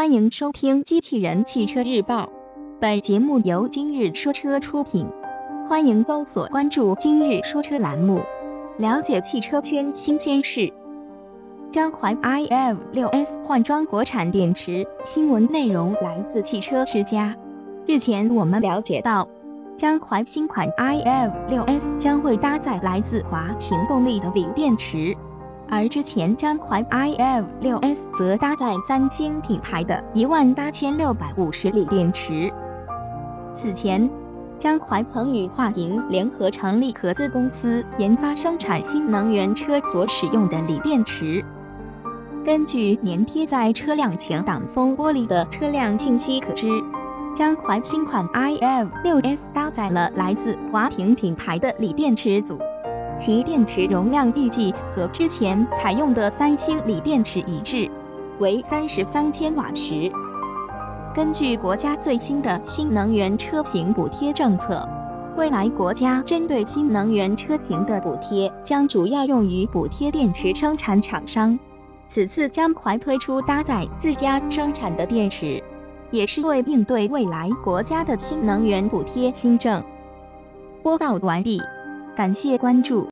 欢迎收听《机器人汽车日报》，本节目由今日说车出品。欢迎搜索关注“今日说车”栏目，了解汽车圈新鲜事。江淮 iF 六 S 换装国产电池，新闻内容来自汽车之家。日前我们了解到，江淮新款 iF 六 S 将会搭载来自华擎动力的锂电池。而之前江淮 iF 六 S 则搭载三星品牌的一万八千六百五十锂电池。此前，江淮曾与华盈联合成立合资公司，研发生产新能源车所使用的锂电池。根据粘贴在车辆前挡风玻璃的车辆信息可知，江淮新款 iF 六 S 搭载了来自华擎品牌的锂电池组。其电池容量预计和之前采用的三星锂电池一致，为三十三千瓦时。根据国家最新的新能源车型补贴政策，未来国家针对新能源车型的补贴将主要用于补贴电池生产厂商。此次江淮推出搭载自家生产的电池，也是为应对未来国家的新能源补贴新政。播报完毕。感谢关注。